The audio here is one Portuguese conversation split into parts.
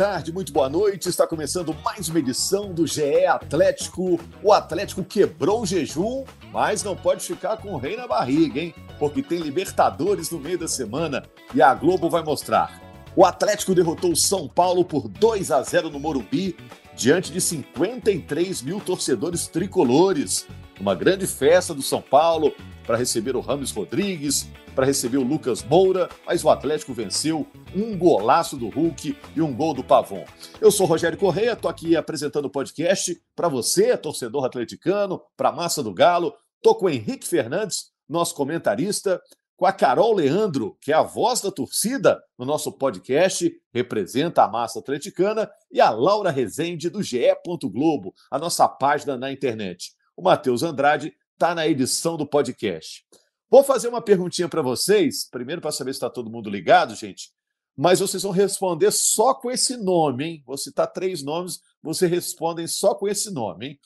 Tarde, muito boa noite. Está começando mais uma edição do GE Atlético. O Atlético quebrou o jejum, mas não pode ficar com o rei na barriga, hein? Porque tem Libertadores no meio da semana e a Globo vai mostrar. O Atlético derrotou o São Paulo por 2 a 0 no Morumbi, diante de 53 mil torcedores tricolores. Uma grande festa do São Paulo para receber o Rames Rodrigues, para receber o Lucas Moura, mas o Atlético venceu um golaço do Hulk e um gol do Pavon. Eu sou Rogério Correia, estou aqui apresentando o podcast para você, torcedor atleticano, para a massa do Galo. Estou com o Henrique Fernandes, nosso comentarista, com a Carol Leandro, que é a voz da torcida no nosso podcast, representa a massa atleticana, e a Laura Rezende, do GE. Globo, a nossa página na internet. O Matheus Andrade está na edição do podcast. Vou fazer uma perguntinha para vocês, primeiro para saber se está todo mundo ligado, gente, mas vocês vão responder só com esse nome, hein? Vou citar três nomes, vocês respondem só com esse nome, hein?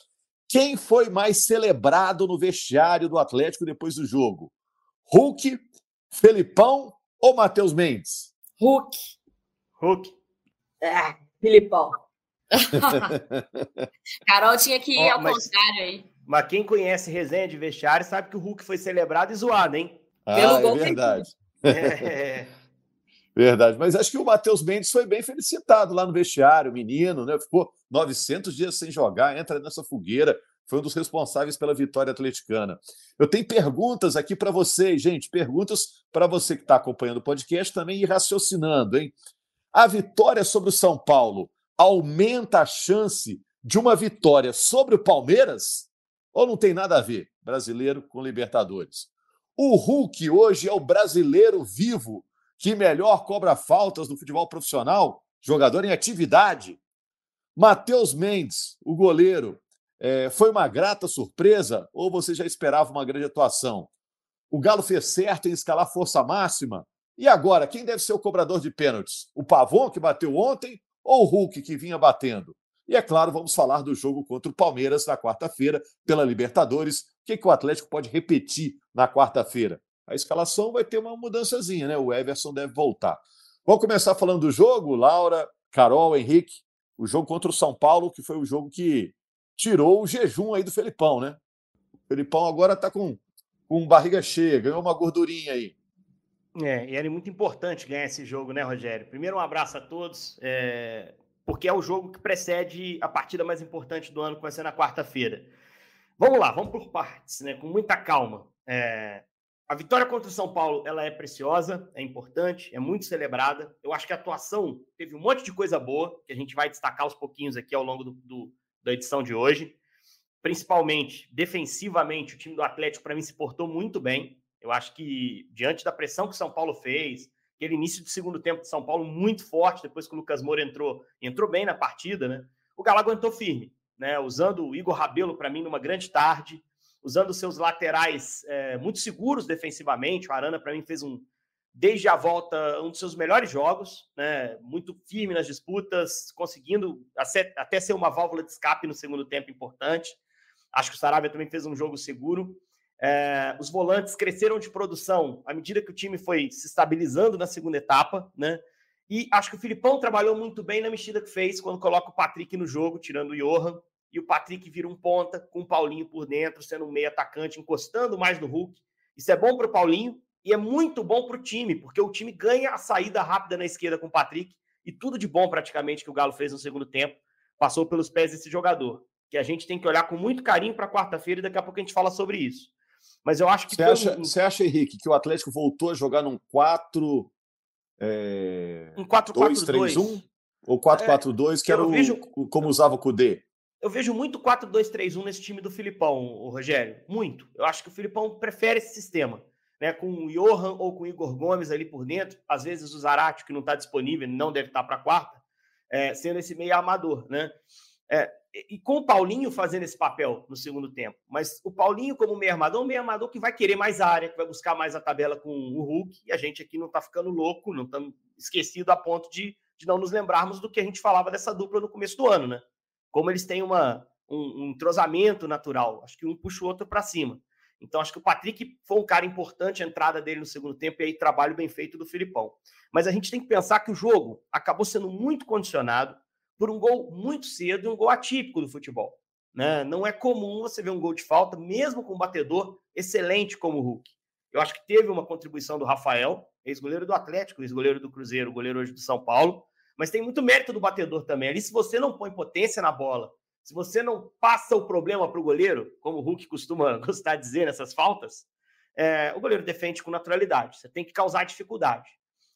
Quem foi mais celebrado no vestiário do Atlético depois do jogo? Hulk, Felipão ou Matheus Mendes? Hulk. Hulk. É, Filipão. Carol tinha que ir oh, ao mas... contrário aí. Mas quem conhece resenha de vestiário sabe que o Hulk foi celebrado e zoado, hein? Ah, Pelo é gol verdade. É. Verdade, mas acho que o Matheus Mendes foi bem felicitado lá no vestiário, menino, né? Ficou 900 dias sem jogar, entra nessa fogueira, foi um dos responsáveis pela vitória atleticana. Eu tenho perguntas aqui para vocês, gente, perguntas para você que está acompanhando o podcast também e raciocinando, hein? A vitória sobre o São Paulo aumenta a chance de uma vitória sobre o Palmeiras? Ou não tem nada a ver brasileiro com Libertadores? O Hulk hoje é o brasileiro vivo que melhor cobra faltas no futebol profissional, jogador em atividade. Matheus Mendes, o goleiro, é, foi uma grata surpresa ou você já esperava uma grande atuação? O Galo fez certo em escalar força máxima? E agora, quem deve ser o cobrador de pênaltis? O Pavon, que bateu ontem, ou o Hulk, que vinha batendo? E é claro, vamos falar do jogo contra o Palmeiras na quarta-feira, pela Libertadores. O que, que o Atlético pode repetir na quarta-feira? A escalação vai ter uma mudançazinha, né? O Everson deve voltar. Vamos começar falando do jogo, Laura, Carol, Henrique. O jogo contra o São Paulo, que foi o jogo que tirou o jejum aí do Felipão, né? O Felipão agora está com, com barriga cheia, ganhou uma gordurinha aí. É, e era muito importante ganhar esse jogo, né, Rogério? Primeiro, um abraço a todos. É porque é o jogo que precede a partida mais importante do ano, que vai ser na quarta-feira. Vamos lá, vamos por partes, né? com muita calma. É... A vitória contra o São Paulo ela é preciosa, é importante, é muito celebrada. Eu acho que a atuação teve um monte de coisa boa, que a gente vai destacar aos pouquinhos aqui ao longo do, do, da edição de hoje. Principalmente, defensivamente, o time do Atlético, para mim, se portou muito bem. Eu acho que, diante da pressão que o São Paulo fez, aquele início de segundo tempo de São Paulo muito forte, depois que o Lucas Moura entrou, entrou bem na partida, né? O Galo aguentou firme, né? Usando o Igor Rabelo para mim numa grande tarde, usando seus laterais é, muito seguros defensivamente. O Arana para mim fez um desde a volta um dos seus melhores jogos, né? Muito firme nas disputas, conseguindo até ser uma válvula de escape no segundo tempo importante. Acho que o Saravia também fez um jogo seguro. É, os volantes cresceram de produção à medida que o time foi se estabilizando na segunda etapa, né? E acho que o Filipão trabalhou muito bem na mexida que fez quando coloca o Patrick no jogo, tirando o Johan, e o Patrick vira um ponta com o Paulinho por dentro, sendo um meio atacante, encostando mais no Hulk. Isso é bom para o Paulinho e é muito bom para o time, porque o time ganha a saída rápida na esquerda com o Patrick e tudo de bom praticamente que o Galo fez no segundo tempo passou pelos pés desse jogador, que a gente tem que olhar com muito carinho para quarta-feira e daqui a pouco a gente fala sobre isso. Mas eu acho que. Você acha, um... você acha, Henrique, que o Atlético voltou a jogar num 4. É... Um 4-4-2. Ou 4-4-2, é, que era o, vejo... como usava o Cudê? Eu vejo muito 4-2-3-1 nesse time do Filipão, o Rogério. Muito. Eu acho que o Filipão prefere esse sistema. Né, com o Johan ou com o Igor Gomes ali por dentro, às vezes o Zarate, que não está disponível, não deve estar tá para a quarta, é, sendo esse meio amador. Né? É, e com o Paulinho fazendo esse papel no segundo tempo. Mas o Paulinho, como meio armador, um meio armador que vai querer mais área, que vai buscar mais a tabela com o Hulk, e a gente aqui não está ficando louco, não estamos esquecido a ponto de, de não nos lembrarmos do que a gente falava dessa dupla no começo do ano, né? Como eles têm uma, um, um entrosamento natural. Acho que um puxa o outro para cima. Então, acho que o Patrick foi um cara importante, a entrada dele no segundo tempo, e aí trabalho bem feito do Filipão. Mas a gente tem que pensar que o jogo acabou sendo muito condicionado por um gol muito cedo e um gol atípico do futebol. Né? Não é comum você ver um gol de falta, mesmo com um batedor excelente como o Hulk. Eu acho que teve uma contribuição do Rafael, ex-goleiro do Atlético, ex-goleiro do Cruzeiro, goleiro hoje do São Paulo, mas tem muito mérito do batedor também. Ali, se você não põe potência na bola, se você não passa o problema para o goleiro, como o Hulk costuma gostar de dizer nessas faltas, é, o goleiro defende com naturalidade. Você tem que causar dificuldade.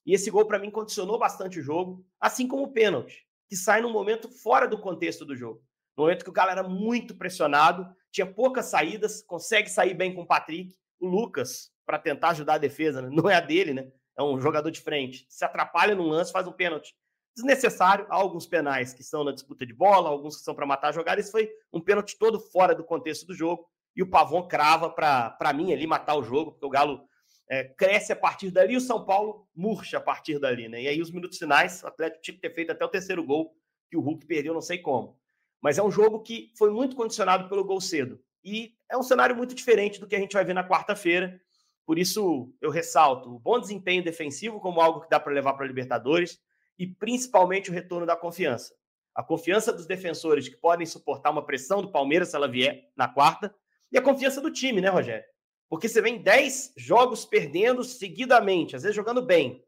E esse gol, para mim, condicionou bastante o jogo, assim como o pênalti, que sai num momento fora do contexto do jogo. No momento que o cara era muito pressionado, tinha poucas saídas, consegue sair bem com o Patrick. O Lucas, para tentar ajudar a defesa, né? não é a dele, né? É um jogador de frente. Se atrapalha num lance, faz um pênalti desnecessário. Há alguns penais que são na disputa de bola, alguns que são para matar a jogada. Foi um pênalti todo fora do contexto do jogo. E o Pavon crava para mim ali matar o jogo, porque o Galo é, cresce a partir dali o São Paulo murcha a partir dali. Né? E aí, os minutos finais, o Atlético tinha que ter feito até o terceiro gol, que o Hulk perdeu, não sei como. Mas é um jogo que foi muito condicionado pelo gol cedo. E é um cenário muito diferente do que a gente vai ver na quarta-feira. Por isso, eu ressalto o bom desempenho defensivo como algo que dá para levar para a Libertadores e principalmente o retorno da confiança. A confiança dos defensores que podem suportar uma pressão do Palmeiras se ela vier na quarta, e a confiança do time, né, Rogério? Porque você vem 10 jogos perdendo seguidamente, às vezes jogando bem.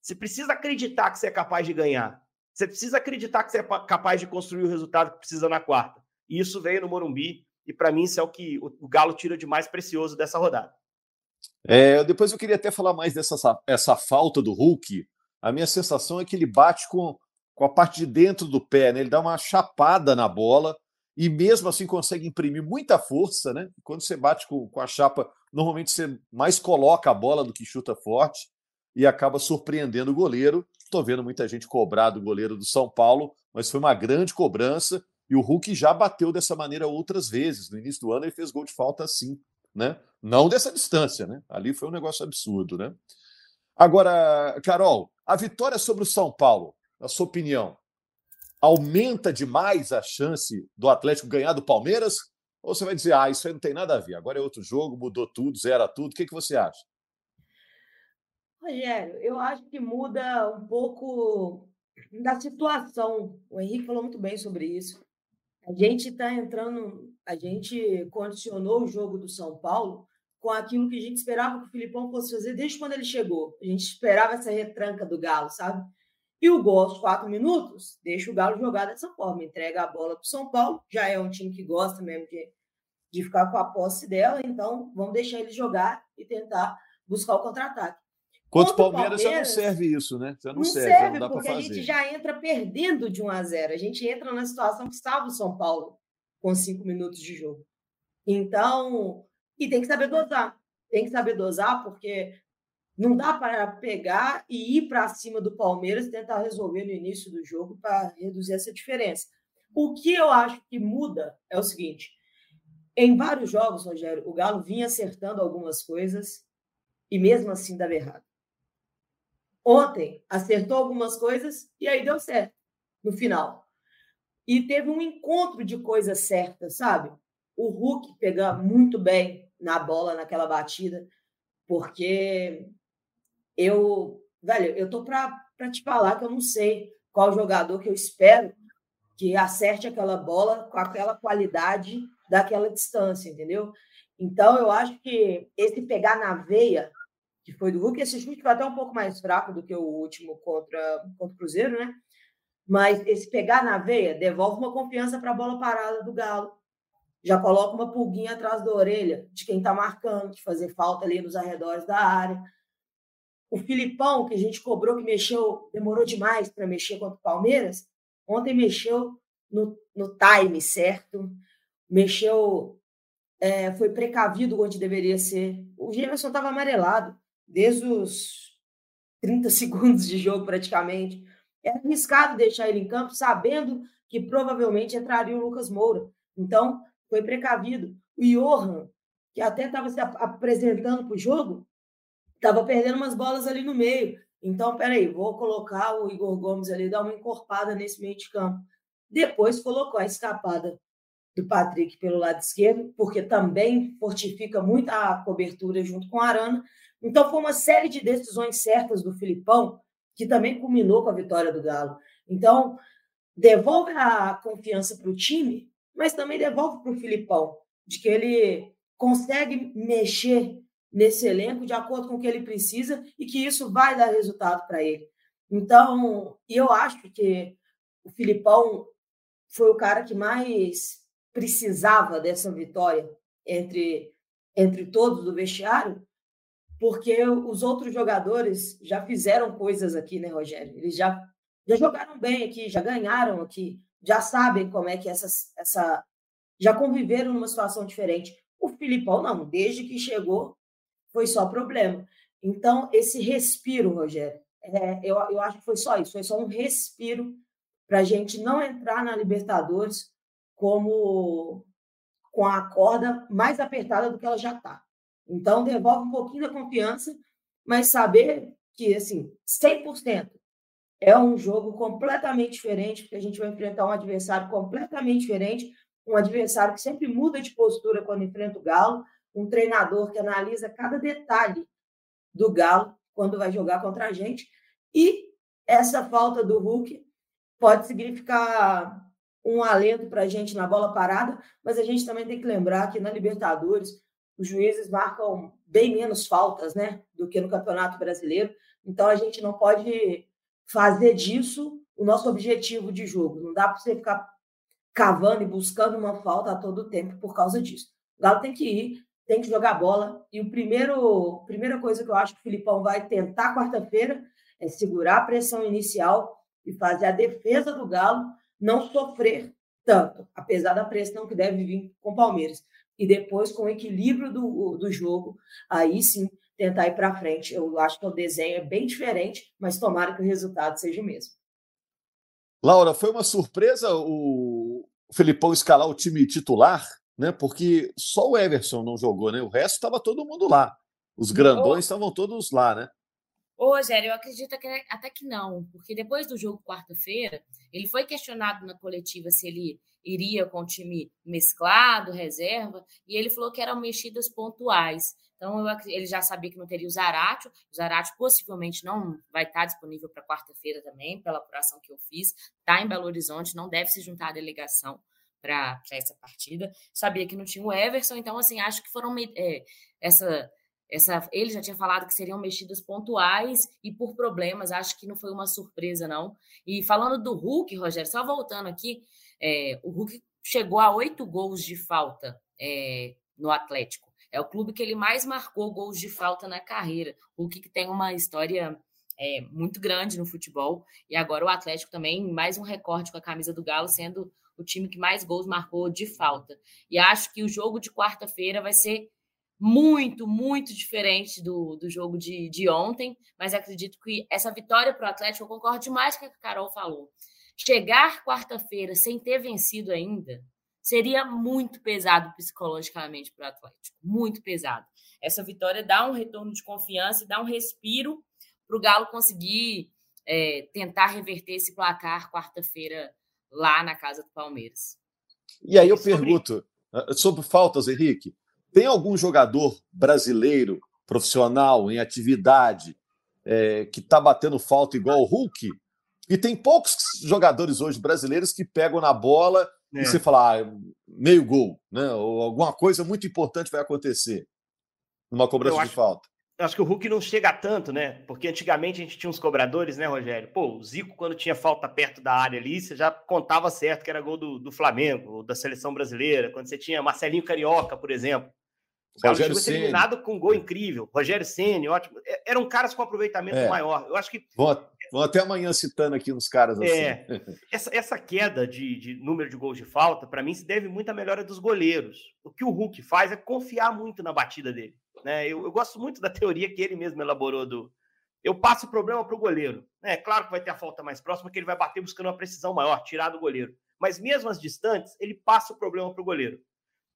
Você precisa acreditar que você é capaz de ganhar. Você precisa acreditar que você é capaz de construir o resultado que precisa na quarta. E isso veio no Morumbi, e para mim isso é o que o Galo tira de mais precioso dessa rodada. É, depois eu queria até falar mais dessa essa falta do Hulk, a minha sensação é que ele bate com, com a parte de dentro do pé, né? ele dá uma chapada na bola e mesmo assim consegue imprimir muita força. Né? Quando você bate com, com a chapa, normalmente você mais coloca a bola do que chuta forte e acaba surpreendendo o goleiro. Estou vendo muita gente cobrar do goleiro do São Paulo, mas foi uma grande cobrança e o Hulk já bateu dessa maneira outras vezes. No início do ano ele fez gol de falta assim, né? Não dessa distância, né? Ali foi um negócio absurdo, né? Agora, Carol, a vitória sobre o São Paulo, na sua opinião, aumenta demais a chance do Atlético ganhar do Palmeiras? Ou você vai dizer, ah, isso aí não tem nada a ver, agora é outro jogo, mudou tudo, zera tudo. O que, que você acha? Rogério, eu acho que muda um pouco da situação. O Henrique falou muito bem sobre isso. A gente está entrando, a gente condicionou o jogo do São Paulo com aquilo que a gente esperava que o Filipão fosse fazer desde quando ele chegou. A gente esperava essa retranca do Galo, sabe? E o gol aos quatro minutos deixa o Galo jogar dessa forma, entrega a bola para o São Paulo, já é um time que gosta mesmo de, de ficar com a posse dela, então vamos deixar ele jogar e tentar buscar o contra-ataque. Contra o Palmeiras, Palmeiras, já não serve isso, né? Já não, não serve, serve não porque a gente já entra perdendo de 1 a 0. A gente entra na situação que estava o São Paulo com cinco minutos de jogo. Então, e tem que saber dosar. Tem que saber dosar, porque não dá para pegar e ir para cima do Palmeiras e tentar resolver no início do jogo para reduzir essa diferença. O que eu acho que muda é o seguinte: em vários jogos, Rogério, o Galo vinha acertando algumas coisas e mesmo assim dava errado. Ontem acertou algumas coisas e aí deu certo no final. E teve um encontro de coisas certas, sabe? O Hulk pegar muito bem na bola naquela batida, porque eu, velho, eu tô para te falar que eu não sei qual jogador que eu espero que acerte aquela bola com aquela qualidade daquela distância, entendeu? Então, eu acho que esse pegar na veia, que foi do Hulk, esse chute foi até um pouco mais fraco do que o último contra, contra o Cruzeiro, né? Mas esse pegar na veia devolve uma confiança para a bola parada do Galo já coloca uma pulguinha atrás da orelha de quem está marcando, de fazer falta ali nos arredores da área. O Filipão, que a gente cobrou que mexeu, demorou demais para mexer contra o Palmeiras, ontem mexeu no, no time certo, mexeu, é, foi precavido onde deveria ser. O Gemerson estava amarelado desde os 30 segundos de jogo, praticamente. Era arriscado deixar ele em campo, sabendo que provavelmente entraria o Lucas Moura. Então, foi precavido. O Johan, que até estava se apresentando para o jogo, estava perdendo umas bolas ali no meio. Então, peraí, vou colocar o Igor Gomes ali, dar uma encorpada nesse meio de campo. Depois colocou a escapada do Patrick pelo lado esquerdo, porque também fortifica muito a cobertura junto com a Arana. Então, foi uma série de decisões certas do Filipão, que também culminou com a vitória do Galo. Então, devolve a confiança para o time, mas também devolve para o Filipão, de que ele consegue mexer nesse elenco de acordo com o que ele precisa e que isso vai dar resultado para ele. Então, eu acho que o Filipão foi o cara que mais precisava dessa vitória entre, entre todos do vestiário, porque os outros jogadores já fizeram coisas aqui, né, Rogério? Eles já, já jogaram bem aqui, já ganharam aqui, já sabem como é que essa, essa. já conviveram numa situação diferente. O Filipão, não, desde que chegou, foi só problema. Então, esse respiro, Rogério, é, eu, eu acho que foi só isso, foi só um respiro para a gente não entrar na Libertadores como com a corda mais apertada do que ela já está. Então, devolve um pouquinho da confiança, mas saber que, assim, 100% é um jogo completamente diferente, porque a gente vai enfrentar um adversário completamente diferente, um adversário que sempre muda de postura quando enfrenta o Galo, um treinador que analisa cada detalhe do Galo quando vai jogar contra a gente, e essa falta do Hulk pode significar um alento para a gente na bola parada, mas a gente também tem que lembrar que na Libertadores os juízes marcam bem menos faltas né, do que no Campeonato Brasileiro, então a gente não pode fazer disso o nosso objetivo de jogo. Não dá para você ficar cavando e buscando uma falta a todo tempo por causa disso. O Galo tem que ir, tem que jogar bola. E o primeiro, a primeira coisa que eu acho que o Filipão vai tentar quarta-feira é segurar a pressão inicial e fazer a defesa do Galo não sofrer tanto, apesar da pressão que deve vir com o Palmeiras. E depois, com o equilíbrio do, do jogo, aí sim tentar ir para frente. Eu acho que o desenho é bem diferente, mas tomara que o resultado seja o mesmo. Laura, foi uma surpresa o Felipão escalar o time titular, né? Porque só o Everson não jogou, né? O resto estava todo mundo lá. Os grandões estavam todos lá, né? Ô, Rogério, eu acredito que, até que não, porque depois do jogo quarta-feira, ele foi questionado na coletiva se ele iria com o time mesclado, reserva, e ele falou que eram mexidas pontuais. Então, eu, ele já sabia que não teria o Zarate. O Zarate possivelmente não vai estar disponível para quarta-feira também, pela apuração que eu fiz. Está em Belo Horizonte, não deve se juntar à delegação para essa partida. Sabia que não tinha o Everson, então, assim, acho que foram é, essa essa, ele já tinha falado que seriam mexidas pontuais e por problemas, acho que não foi uma surpresa, não. E falando do Hulk, Rogério, só voltando aqui, é, o Hulk chegou a oito gols de falta é, no Atlético. É o clube que ele mais marcou gols de falta na carreira. O Hulk que tem uma história é, muito grande no futebol. E agora o Atlético também, mais um recorde com a camisa do Galo, sendo o time que mais gols marcou de falta. E acho que o jogo de quarta-feira vai ser muito, muito diferente do, do jogo de, de ontem, mas acredito que essa vitória para o Atlético, eu concordo demais com o que a Carol falou. Chegar quarta-feira sem ter vencido ainda seria muito pesado psicologicamente para o Atlético, muito pesado. Essa vitória dá um retorno de confiança e dá um respiro para o Galo conseguir é, tentar reverter esse placar quarta-feira lá na casa do Palmeiras. E aí eu pergunto ah, sobre faltas, Henrique. Tem algum jogador brasileiro, profissional, em atividade, é, que está batendo falta igual o Hulk? E tem poucos jogadores hoje brasileiros que pegam na bola é. e você fala, ah, meio gol, né? ou alguma coisa muito importante vai acontecer numa cobrança acho, de falta. Acho que o Hulk não chega tanto, né? Porque antigamente a gente tinha uns cobradores, né, Rogério? Pô, o Zico, quando tinha falta perto da área ali, você já contava certo que era gol do, do Flamengo, ou da seleção brasileira. Quando você tinha Marcelinho Carioca, por exemplo. O Rogério chegou eliminado com um gol incrível. Rogério Ceni, ótimo. É, eram caras com aproveitamento é. maior. Eu acho que. Vão, vão até amanhã citando aqui uns caras assim. É. Essa, essa queda de, de número de gols de falta, para mim, se deve muito à melhora dos goleiros. O que o Hulk faz é confiar muito na batida dele. Né? Eu, eu gosto muito da teoria que ele mesmo elaborou do. Eu passo o problema para o goleiro. É claro que vai ter a falta mais próxima, que ele vai bater buscando uma precisão maior, tirar do goleiro mas mesmo as distantes, ele passa o problema para o goleiro.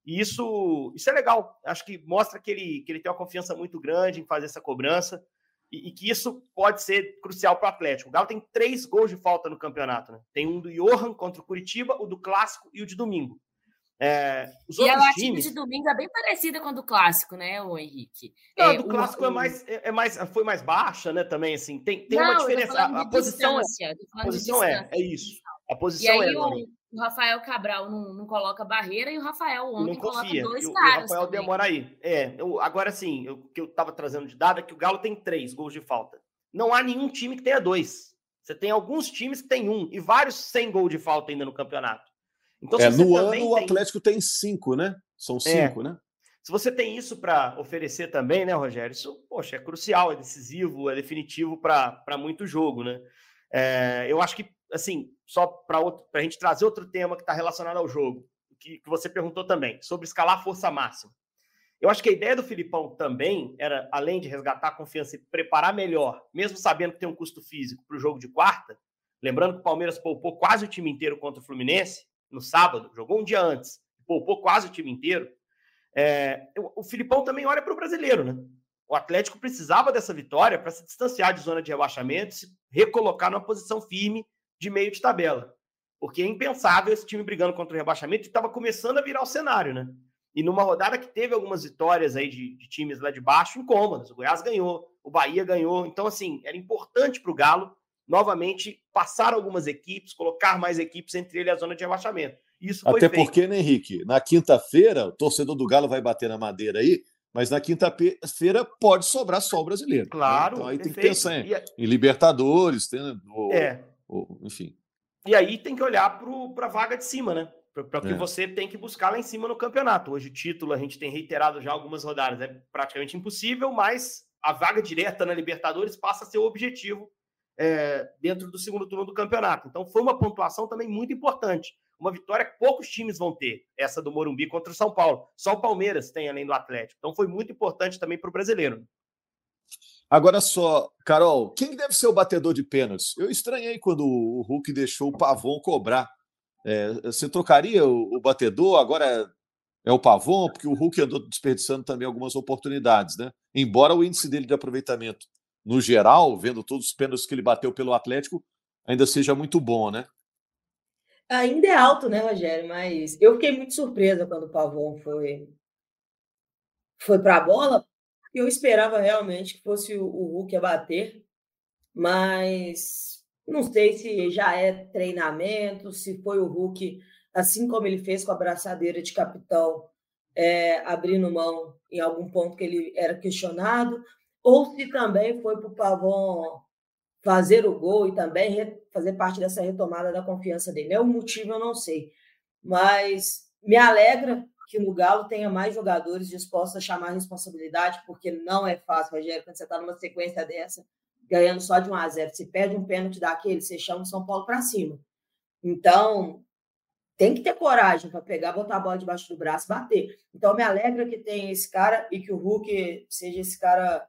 E isso, isso é legal. Acho que mostra que ele, que ele tem uma confiança muito grande em fazer essa cobrança e, e que isso pode ser crucial para o Atlético. O Galo tem três gols de falta no campeonato. Né? Tem um do Johan contra o Curitiba, o do Clássico e o de domingo. É, os e a times... de domingo é bem parecida com a do clássico, né, o Henrique? Não, é, do clássico o... é mais, é, é, mais, foi mais baixa, né? Também assim, tem, tem Não, uma diferença. A, a posição, é, a posição é, é isso. A posição e aí, é. O, o Rafael Cabral não, não, coloca barreira e o Rafael ontem não confia. coloca dois o, caras. O Rafael também. demora aí. É, eu, agora sim, o que eu estava trazendo de dado é que o Galo tem três gols de falta. Não há nenhum time que tenha dois. Você tem alguns times que tem um e vários sem gol de falta ainda no campeonato. Então, é, no ano, tem... o Atlético tem cinco, né? São é. cinco, é. né? Se você tem isso para oferecer também, né, Rogério? Isso, poxa, é crucial, é decisivo, é definitivo para muito jogo, né? É, eu acho que, assim, só para a gente trazer outro tema que está relacionado ao jogo, que, que você perguntou também, sobre escalar a força máxima. Eu acho que a ideia do Filipão também era, além de resgatar a confiança e preparar melhor, mesmo sabendo que tem um custo físico para o jogo de quarta, lembrando que o Palmeiras poupou quase o time inteiro contra o Fluminense, no sábado, jogou um dia antes, poupou quase o time inteiro. É, o Filipão também olha para o brasileiro, né? O Atlético precisava dessa vitória para se distanciar de zona de rebaixamento, se recolocar numa posição firme de meio de tabela. Porque é impensável esse time brigando contra o rebaixamento e estava começando a virar o cenário, né? E numa rodada que teve algumas vitórias aí de, de times lá de baixo incômodas. O Goiás ganhou, o Bahia ganhou. Então, assim, era importante para o Galo novamente passar algumas equipes, colocar mais equipes entre ele e a zona de rebaixamento. Isso Até porque, né, Henrique? Na quinta-feira, o torcedor do Galo vai bater na madeira aí, mas na quinta-feira pode sobrar só o brasileiro. Né? Claro. Então aí perfeito. tem que pensar em, em Libertadores, tem, ou, é. Ou, enfim. E aí tem que olhar para a vaga de cima, né? Para o que é. você tem que buscar lá em cima no campeonato. Hoje o título a gente tem reiterado já algumas rodadas, é praticamente impossível, mas a vaga direta na Libertadores passa a ser o objetivo é, dentro do segundo turno do campeonato. Então foi uma pontuação também muito importante. Uma vitória que poucos times vão ter, essa do Morumbi contra o São Paulo. Só o Palmeiras tem além do Atlético. Então foi muito importante também para o brasileiro. Agora só, Carol, quem deve ser o batedor de pênaltis? Eu estranhei quando o Hulk deixou o Pavon cobrar. É, você trocaria o, o, batedor? Agora é o Pavon, porque o Hulk andou desperdiçando também algumas oportunidades, né? Embora o índice dele de aproveitamento no geral, vendo todos os pênaltis que ele bateu pelo Atlético, ainda seja muito bom, né? Ainda é alto, né, Rogério? Mas eu fiquei muito surpresa quando o Pavon foi, foi para a bola. Eu esperava realmente que fosse o, Hulk a bater, mas não sei se já é treinamento, se foi o Hulk, assim como ele fez com a braçadeira de capitão, é, abrindo mão em algum ponto que ele era questionado, ou se também foi para o Pavon fazer o gol e também fazer parte dessa retomada da confiança dele. É o motivo, eu não sei. Mas me alegra que no Galo tenha mais jogadores dispostos a chamar a responsabilidade, porque não é fácil, Rogério, quando você está numa sequência dessa, ganhando só de 1 a 0 Se perde um pênalti daquele, você chama o São Paulo para cima. Então, tem que ter coragem para pegar, botar a bola debaixo do braço e bater. Então, me alegra que tenha esse cara e que o Hulk seja esse cara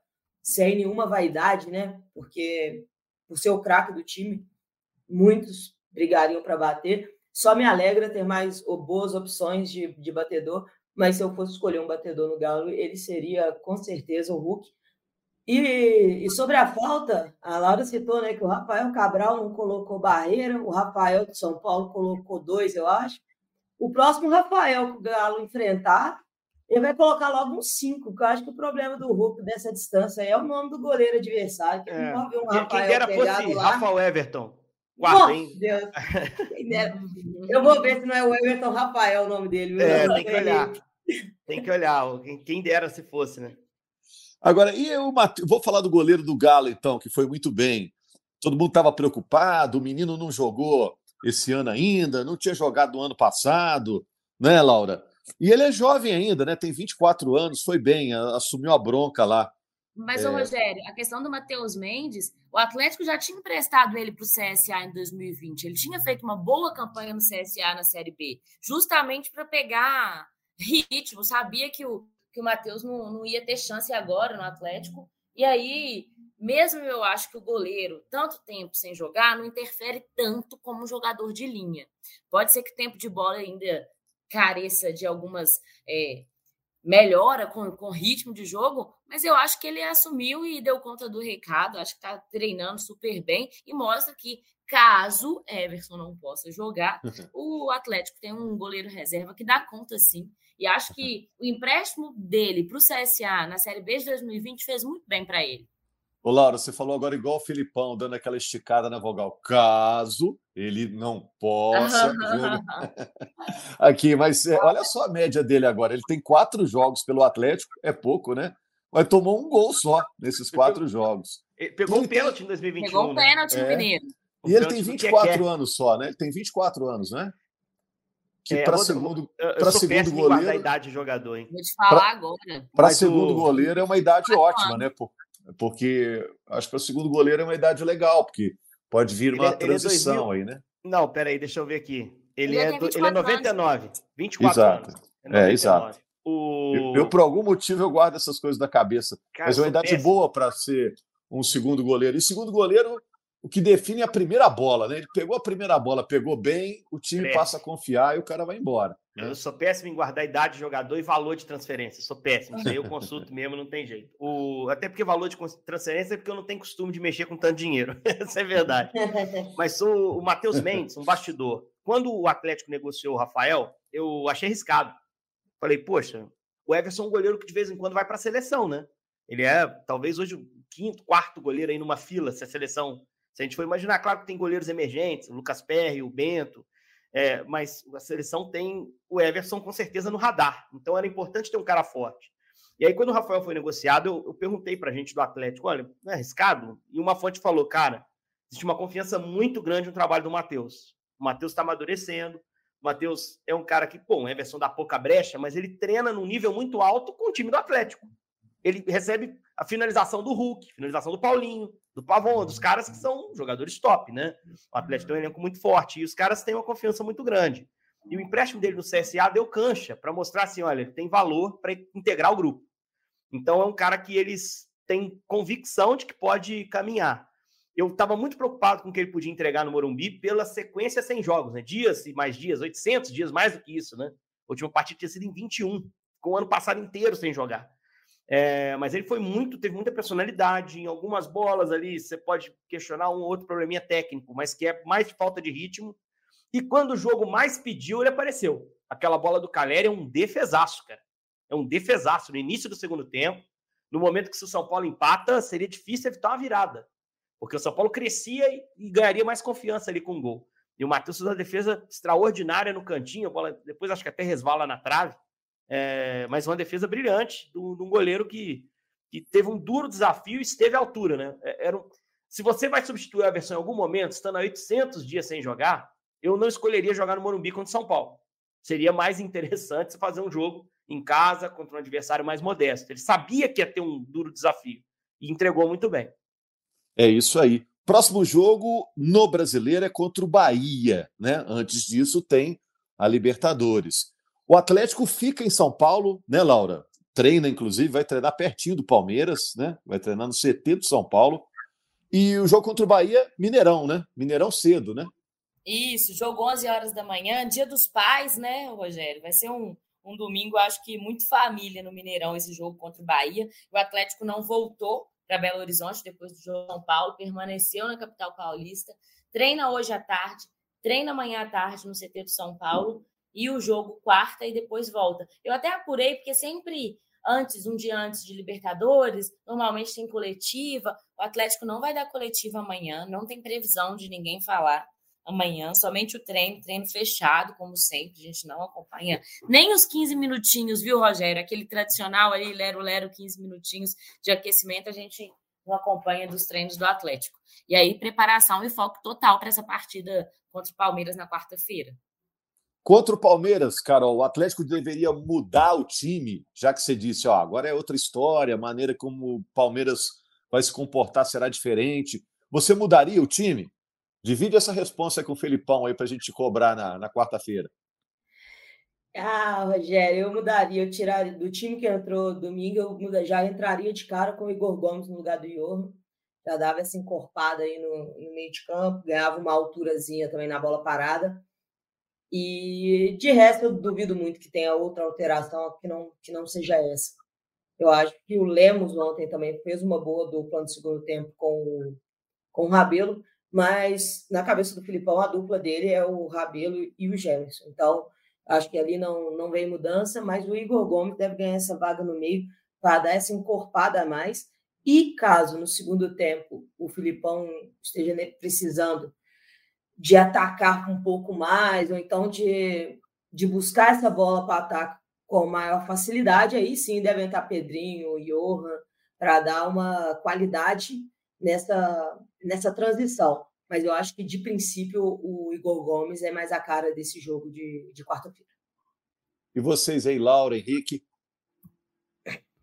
sem nenhuma vaidade, né? Porque por ser o craque do time, muitos brigariam para bater. Só me alegra ter mais boas opções de, de batedor, mas se eu fosse escolher um batedor no Galo, ele seria com certeza o Hulk. E, e, sobre a falta, a Laura citou né, que o Rafael Cabral não colocou barreira, o Rafael de São Paulo colocou dois, eu acho. O próximo Rafael que o Galo enfrentar ele vai colocar logo um 5, porque eu acho que o problema do Hulk dessa distância é o nome do goleiro adversário. Que é. não um Rafael Quem dera fosse lá. Rafael Everton. Guarda, hein? Deus. eu vou ver se não é o Everton Rafael o nome dele. É, tem que olhar. Tem que olhar. Quem dera se fosse, né? Agora, e eu vou falar do goleiro do Galo, então, que foi muito bem. Todo mundo estava preocupado, o menino não jogou esse ano ainda, não tinha jogado no ano passado, né, Laura? E ele é jovem ainda, né? Tem 24 anos, foi bem, assumiu a bronca lá. Mas, é... Rogério, a questão do Matheus Mendes, o Atlético já tinha emprestado ele para o CSA em 2020. Ele tinha feito uma boa campanha no CSA na Série B, justamente para pegar ritmo. Sabia que o, que o Matheus não, não ia ter chance agora no Atlético. E aí, mesmo eu acho que o goleiro, tanto tempo sem jogar, não interfere tanto como um jogador de linha. Pode ser que o tempo de bola ainda careça de algumas é, melhora com, com ritmo de jogo, mas eu acho que ele assumiu e deu conta do recado, acho que está treinando super bem e mostra que caso Everson não possa jogar, o Atlético tem um goleiro reserva que dá conta sim. E acho que o empréstimo dele para o CSA na Série B de 2020 fez muito bem para ele. Ô, Laura, você falou agora igual o Filipão, dando aquela esticada na vogal. Caso ele não possa. Aqui, mas é, olha só a média dele agora. Ele tem quatro jogos pelo Atlético, é pouco, né? Mas tomou um gol só nesses quatro jogos. Pegou um pênalti em 2021. Pegou um né? pênalti no é. Mineiro. E ele tem 24 anos só, né? Ele tem 24 anos, né? Que é, para segundo, para segundo goleiro. a idade de jogador, hein? Vou te falar pra, agora. Para segundo o... goleiro é uma idade ótima, né? Porque acho que para segundo goleiro é uma idade legal, porque pode vir uma ele, é, transição ele é aí, né? Não, peraí, deixa eu ver aqui. Ele, ele é, do, ele é 99, anos. 24 exato. anos. É, é exato. O... Eu, eu, por algum motivo, eu guardo essas coisas da cabeça. Cara, mas é uma idade péssimo. boa para ser um segundo goleiro. E segundo goleiro o que define a primeira bola, né? Ele pegou a primeira bola, pegou bem, o time passa a confiar e o cara vai embora. Eu sou péssimo em guardar idade de jogador e valor de transferência. Sou péssimo. Isso aí eu consulto mesmo, não tem jeito. O... Até porque valor de transferência é porque eu não tenho costume de mexer com tanto dinheiro. Isso é verdade. Mas o, o Matheus Mendes, um bastidor. Quando o Atlético negociou o Rafael, eu achei arriscado. Falei, poxa, o Everson é um goleiro que de vez em quando vai para a seleção, né? Ele é talvez hoje o quinto, quarto goleiro aí numa fila, se a seleção se a gente for imaginar, claro que tem goleiros emergentes, o Lucas Perry, o Bento, é, mas a seleção tem o Everson com certeza no radar. Então era importante ter um cara forte. E aí, quando o Rafael foi negociado, eu, eu perguntei para a gente do Atlético: olha, não é arriscado? E uma fonte falou: cara, existe uma confiança muito grande no trabalho do Matheus. O Matheus está amadurecendo. O Matheus é um cara que, bom, o Everson dá pouca brecha, mas ele treina num nível muito alto com o time do Atlético. Ele recebe a finalização do Hulk, finalização do Paulinho, do Pavon, dos caras que são jogadores top, né? O Atlético tem um elenco muito forte e os caras têm uma confiança muito grande. E o empréstimo dele no CSA deu cancha para mostrar assim: olha, ele tem valor para integrar o grupo. Então é um cara que eles têm convicção de que pode caminhar. Eu estava muito preocupado com o que ele podia entregar no Morumbi pela sequência sem jogos, né? Dias e mais dias, 800 dias, mais do que isso, né? A última partida tinha sido em 21, com o ano passado inteiro sem jogar. É, mas ele foi muito, teve muita personalidade. Em algumas bolas ali, você pode questionar um outro probleminha técnico, mas que é mais falta de ritmo. E quando o jogo mais pediu, ele apareceu. Aquela bola do Caleri é um defesaço, cara. É um defesaço no início do segundo tempo. No momento que se o São Paulo empata, seria difícil evitar uma virada. Porque o São Paulo crescia e, e ganharia mais confiança ali com o gol. E o Matheus fez uma defesa extraordinária no cantinho, a bola depois acho que até resvala na trave. É, mas uma defesa brilhante de um goleiro que, que teve um duro desafio e esteve à altura, né? É, era um, se você vai substituir a versão em algum momento, estando há 800 dias sem jogar, eu não escolheria jogar no Morumbi contra o São Paulo. Seria mais interessante você fazer um jogo em casa contra um adversário mais modesto. Ele sabia que ia ter um duro desafio e entregou muito bem. É isso aí. Próximo jogo no Brasileiro é contra o Bahia, né? Antes disso tem a Libertadores. O Atlético fica em São Paulo, né, Laura? Treina, inclusive, vai treinar pertinho do Palmeiras, né? Vai treinar no CT do São Paulo. E o jogo contra o Bahia, Mineirão, né? Mineirão cedo, né? Isso, jogo 11 horas da manhã, dia dos pais, né, Rogério? Vai ser um, um domingo, acho que muito família no Mineirão esse jogo contra o Bahia. O Atlético não voltou para Belo Horizonte depois do jogo São Paulo, permaneceu na capital paulista, treina hoje à tarde, treina amanhã à tarde no CT do São Paulo e o jogo quarta e depois volta. Eu até apurei, porque sempre antes, um dia antes de Libertadores, normalmente tem coletiva. O Atlético não vai dar coletiva amanhã, não tem previsão de ninguém falar amanhã, somente o treino, treino fechado, como sempre, a gente não acompanha nem os 15 minutinhos, viu, Rogério? Aquele tradicional ali, lero-lero, 15 minutinhos de aquecimento, a gente não acompanha dos treinos do Atlético. E aí, preparação e foco total para essa partida contra o Palmeiras na quarta-feira. Contra o Palmeiras, Carol, o Atlético deveria mudar o time, já que você disse, ó, agora é outra história, a maneira como o Palmeiras vai se comportar será diferente. Você mudaria o time? Divide essa resposta com o Felipão aí para a gente cobrar na, na quarta-feira. Ah, Rogério, eu mudaria, eu tiraria do time que entrou domingo, eu muda, já entraria de cara com o Igor Gomes no lugar do Johan. Já dava essa encorpada aí no, no meio de campo, ganhava uma alturazinha também na bola parada. E de resto, eu duvido muito que tenha outra alteração que não, que não seja essa. Eu acho que o Lemos ontem também fez uma boa dupla no segundo tempo com, com o Rabelo, mas na cabeça do Filipão, a dupla dele é o Rabelo e o Gemerson. Então, acho que ali não, não vem mudança, mas o Igor Gomes deve ganhar essa vaga no meio para dar essa encorpada a mais. E caso no segundo tempo o Filipão esteja precisando de atacar um pouco mais, ou então de, de buscar essa bola para ataque com maior facilidade, aí sim devem estar Pedrinho, Johan, para dar uma qualidade nessa, nessa transição. Mas eu acho que, de princípio, o Igor Gomes é mais a cara desse jogo de, de quarta-feira. E vocês aí, Laura, Henrique?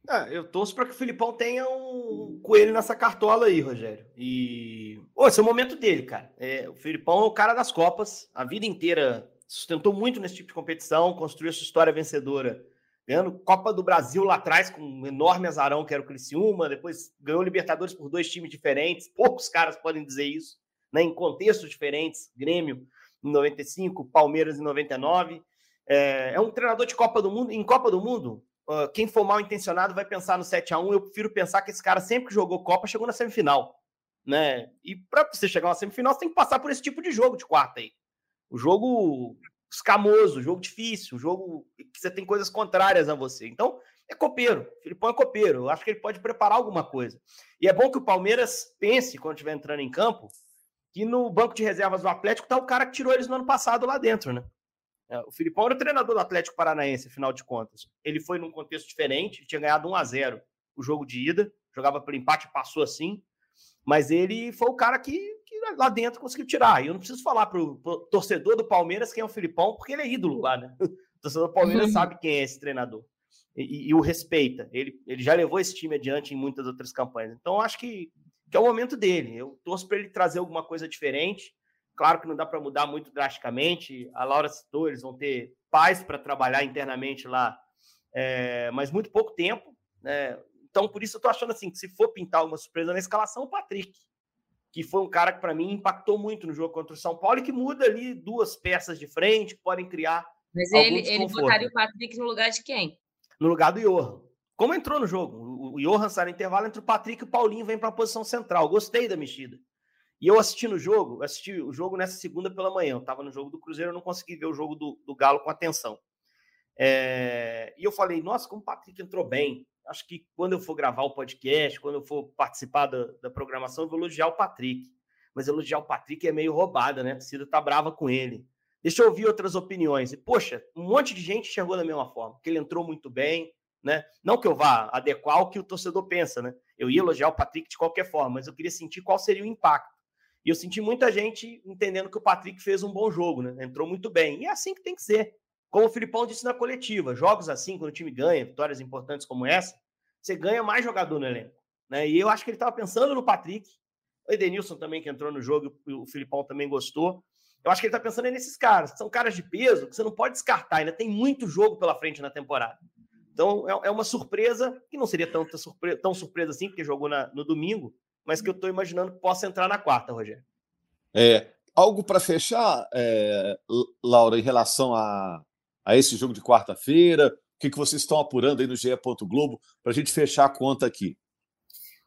Ah, eu torço para que o Filipão tenha um coelho nessa cartola aí, Rogério. E. Ô, esse é o momento dele, cara. É, o Filipão é o cara das Copas. A vida inteira sustentou muito nesse tipo de competição, construiu sua história vencedora. Ganhando Copa do Brasil lá atrás, com um enorme azarão que era o Criciúma. Depois ganhou Libertadores por dois times diferentes. Poucos caras podem dizer isso, né? Em contextos diferentes. Grêmio em 95, Palmeiras em 99. É, é um treinador de Copa do Mundo. Em Copa do Mundo, uh, quem for mal intencionado vai pensar no 7 a 1 Eu prefiro pensar que esse cara sempre que jogou Copa chegou na semifinal. Né? E para você chegar na semifinal, você tem que passar por esse tipo de jogo de quarta aí. O jogo escamoso, jogo difícil, jogo que você tem coisas contrárias a você. Então, é copeiro. Filipão é copeiro. Eu acho que ele pode preparar alguma coisa. E é bom que o Palmeiras pense, quando estiver entrando em campo, que no banco de reservas do Atlético tá o cara que tirou eles no ano passado lá dentro, né? É, o Filipão era o treinador do Atlético Paranaense, afinal de contas. Ele foi num contexto diferente, tinha ganhado 1 a 0 o jogo de ida, jogava pelo empate, passou assim. Mas ele foi o cara que, que lá dentro conseguiu tirar. E eu não preciso falar pro, pro torcedor do Palmeiras quem é o Filipão, porque ele é ídolo lá, né? O torcedor do Palmeiras uhum. sabe quem é esse treinador. E, e, e, o respeita. Ele, ele já levou esse time adiante em muitas outras campanhas. Então, acho que, que é o momento dele. Eu torço para ele trazer alguma coisa diferente. Claro que não dá para mudar muito drasticamente. A Laura citou, eles vão ter paz para trabalhar internamente lá, é, mas muito pouco tempo. Né? Então, por isso eu estou achando assim que se for pintar alguma surpresa na escalação, o Patrick, que foi um cara que para mim impactou muito no jogo contra o São Paulo e que muda ali duas peças de frente, que podem criar. Mas ele, ele botaria o Patrick no lugar de quem? No lugar do Johan. Como entrou no jogo? O Johan sai no intervalo entre o Patrick e o Paulinho, vem para a posição central. Gostei da mexida. E eu assisti no jogo, assisti o jogo nessa segunda pela manhã. Eu estava no jogo do Cruzeiro, eu não consegui ver o jogo do, do Galo com atenção. É, e eu falei, nossa, como o Patrick entrou bem. Acho que quando eu for gravar o podcast, quando eu for participar da, da programação, eu vou elogiar o Patrick. Mas elogiar o Patrick é meio roubada, né? A torcida tá brava com ele. Deixa eu ouvir outras opiniões. E, poxa, um monte de gente enxergou da mesma forma, que ele entrou muito bem, né? Não que eu vá adequar o que o torcedor pensa, né? Eu ia elogiar o Patrick de qualquer forma, mas eu queria sentir qual seria o impacto. E eu senti muita gente entendendo que o Patrick fez um bom jogo, né? Entrou muito bem. E é assim que tem que ser. Como o Filipão disse na coletiva, jogos assim, quando o time ganha, vitórias importantes como essa, você ganha mais jogador no elenco. Né? E eu acho que ele estava pensando no Patrick. O Edenilson também, que entrou no jogo, o Filipão também gostou. Eu acho que ele está pensando nesses caras, que são caras de peso que você não pode descartar. Ainda tem muito jogo pela frente na temporada. Então, é, é uma surpresa, que não seria tão, tão surpresa assim, porque jogou na, no domingo, mas que eu estou imaginando que possa entrar na quarta, Rogério. É, algo para fechar, é, Laura, em relação a, a esse jogo de quarta-feira, o que, que vocês estão apurando aí no GE. Globo para a gente fechar a conta aqui?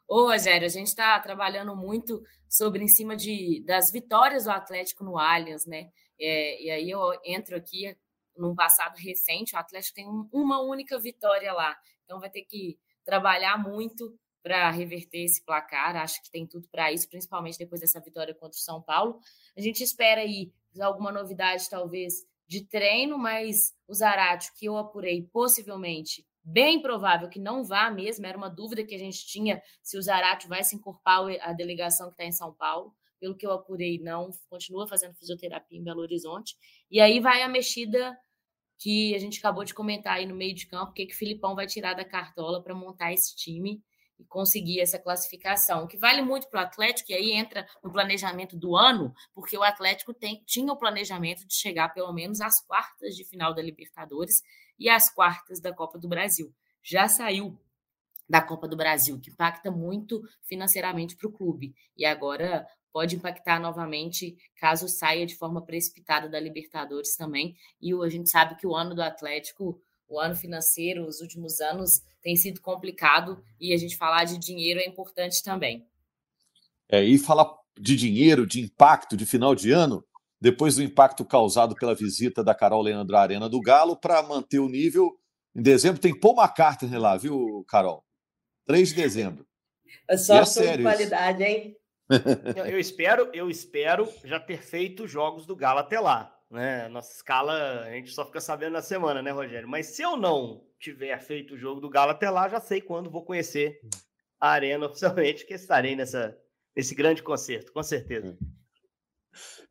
Ô, Rogério, a gente está trabalhando muito sobre em cima de, das vitórias do Atlético no Allianz, né? É, e aí eu entro aqui num passado recente, o Atlético tem um, uma única vitória lá. Então vai ter que trabalhar muito para reverter esse placar. Acho que tem tudo para isso, principalmente depois dessa vitória contra o São Paulo. A gente espera aí alguma novidade, talvez, de treino, mas o Zarate, que eu apurei, possivelmente, bem provável que não vá mesmo, era uma dúvida que a gente tinha se o Zarate vai se encorpar a delegação que está em São Paulo. Pelo que eu apurei, não, continua fazendo fisioterapia em Belo Horizonte. E aí vai a mexida que a gente acabou de comentar aí no meio de campo, o que, que o Filipão vai tirar da cartola para montar esse time e conseguir essa classificação, o que vale muito para o Atlético, e aí entra no planejamento do ano, porque o Atlético tem, tinha o planejamento de chegar pelo menos às quartas de final da Libertadores e às quartas da Copa do Brasil. Já saiu da Copa do Brasil, que impacta muito financeiramente para o clube. E agora pode impactar novamente caso saia de forma precipitada da Libertadores também. E a gente sabe que o ano do Atlético, o ano financeiro, os últimos anos tem sido complicado e a gente falar de dinheiro é importante também. É, e falar de dinheiro, de impacto de final de ano, depois do impacto causado pela visita da Carol Leandro à Arena do Galo, para manter o nível. Em dezembro tem Paul McCartney lá, viu, Carol? 3 de dezembro. É só é de qualidade, hein? Eu, eu, espero, eu espero já ter feito jogos do Galo até lá. Né? Nossa escala a gente só fica sabendo na semana, né, Rogério? Mas se eu não tiver feito o jogo do Galo até lá, já sei quando vou conhecer a Arena oficialmente, que estarei nessa, nesse grande concerto, com certeza.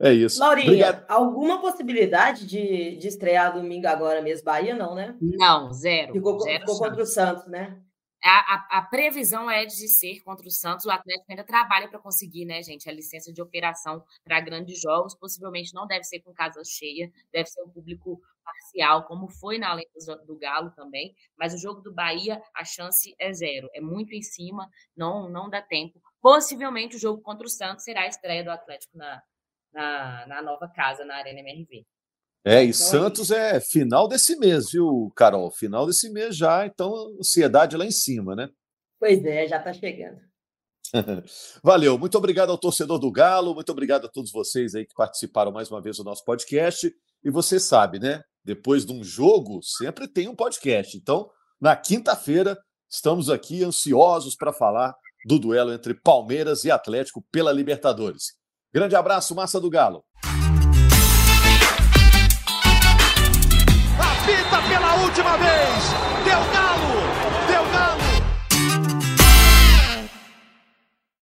É isso. Laurinha, Obrigado. alguma possibilidade de, de estrear domingo agora mesmo? Bahia, não, né? Não, zero. Ficou, zero ficou contra o Santos, né? A, a, a, previsão é de ser contra o Santos. O Atlético ainda trabalha para conseguir, né, gente, a licença de operação para grandes jogos. Possivelmente não deve ser com casa cheia, deve ser um público parcial, como foi na Além do Galo também. Mas o jogo do Bahia, a chance é zero. É muito em cima, não, não dá tempo. Possivelmente o jogo contra o Santos será a estreia do Atlético na, na, na nova casa, na Arena MRV. É, e então, Santos é final desse mês, viu, Carol? Final desse mês já, então ansiedade lá em cima, né? Pois é, já está chegando. Valeu, muito obrigado ao torcedor do Galo, muito obrigado a todos vocês aí que participaram mais uma vez do nosso podcast. E você sabe, né? Depois de um jogo, sempre tem um podcast. Então, na quinta-feira, estamos aqui ansiosos para falar do duelo entre Palmeiras e Atlético pela Libertadores. Grande abraço, massa do Galo. Última vez. Deu.